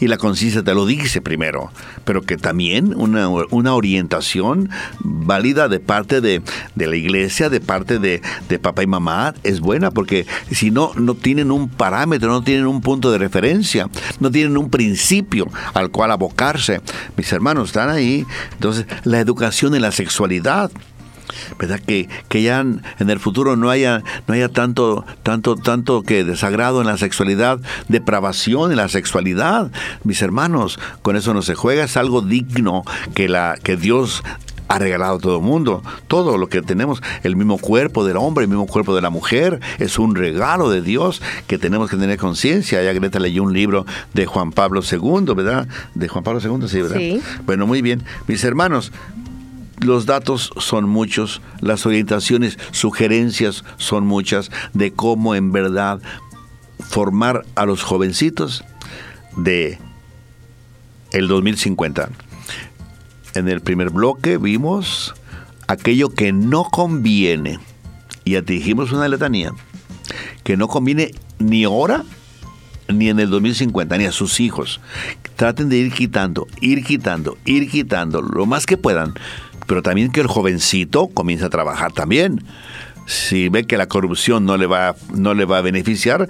S1: y la conciencia te lo dice primero, pero que también una, orientación válida de parte de, la iglesia, de parte de, de, papá y mamá, es buena, porque si no, no tienen un parámetro, no tienen un punto de referencia, no tienen un principio al cual abocarse. Mis hermanos están ahí. Entonces, la educación en la sexualidad ¿verdad? Que, que ya en el futuro no haya, no haya tanto, tanto, tanto que desagrado en la sexualidad, depravación en la sexualidad. Mis hermanos, con eso no se juega, es algo digno que, la, que Dios ha regalado a todo el mundo. Todo lo que tenemos, el mismo cuerpo del hombre, el mismo cuerpo de la mujer, es un regalo de Dios que tenemos que tener conciencia. Ya Greta leyó un libro de Juan Pablo II, ¿verdad? De Juan Pablo II, sí, ¿verdad? Sí. Bueno, muy bien. Mis hermanos, los datos son muchos, las orientaciones, sugerencias son muchas de cómo en verdad formar a los jovencitos de el 2050. En el primer bloque vimos aquello que no conviene. Y dijimos una letanía. Que no conviene ni ahora, ni en el 2050, ni a sus hijos. Traten de ir quitando, ir quitando, ir quitando, lo más que puedan pero también que el jovencito comience a trabajar también. Si ve que la corrupción no le va, no le va a beneficiar,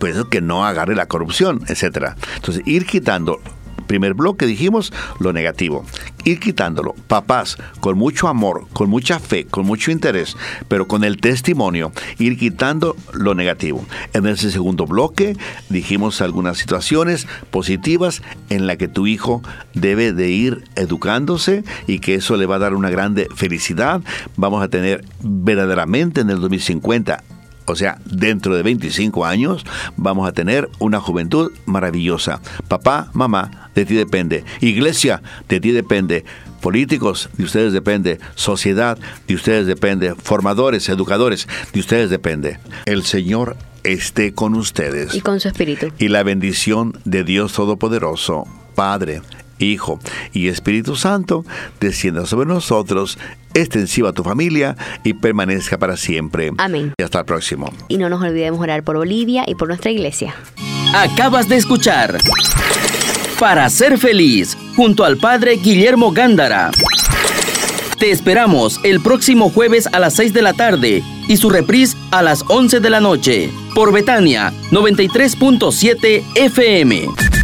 S1: pues que no agarre la corrupción, etcétera. Entonces, ir quitando primer bloque dijimos lo negativo. Ir quitándolo. Papás, con mucho amor, con mucha fe, con mucho interés, pero con el testimonio, ir quitando lo negativo. En ese segundo bloque dijimos algunas situaciones positivas en la que tu hijo debe de ir educándose y que eso le va a dar una grande felicidad. Vamos a tener verdaderamente en el 2050 O sea, dentro de 25 años vamos a tener una juventud maravillosa. Papá, mamá, de ti depende. Iglesia, de ti depende. Políticos, de ustedes depende. Sociedad, de ustedes depende. Formadores, educadores, de ustedes depende. El Señor esté con ustedes.
S2: Y con su espíritu.
S1: Y la bendición de Dios Todopoderoso, Padre, Hijo y Espíritu Santo, descienda sobre nosotros, extensiva a tu familia y permanezca para siempre.
S2: Amén.
S1: Y hasta el próximo.
S2: Y no nos olvidemos orar por Bolivia y por nuestra iglesia.
S3: Acabas de escuchar Para ser feliz, junto al Padre Guillermo Gándara. Te esperamos el próximo jueves a las 6 de la tarde y su reprise a las 11 de la noche por Betania 93.7 FM.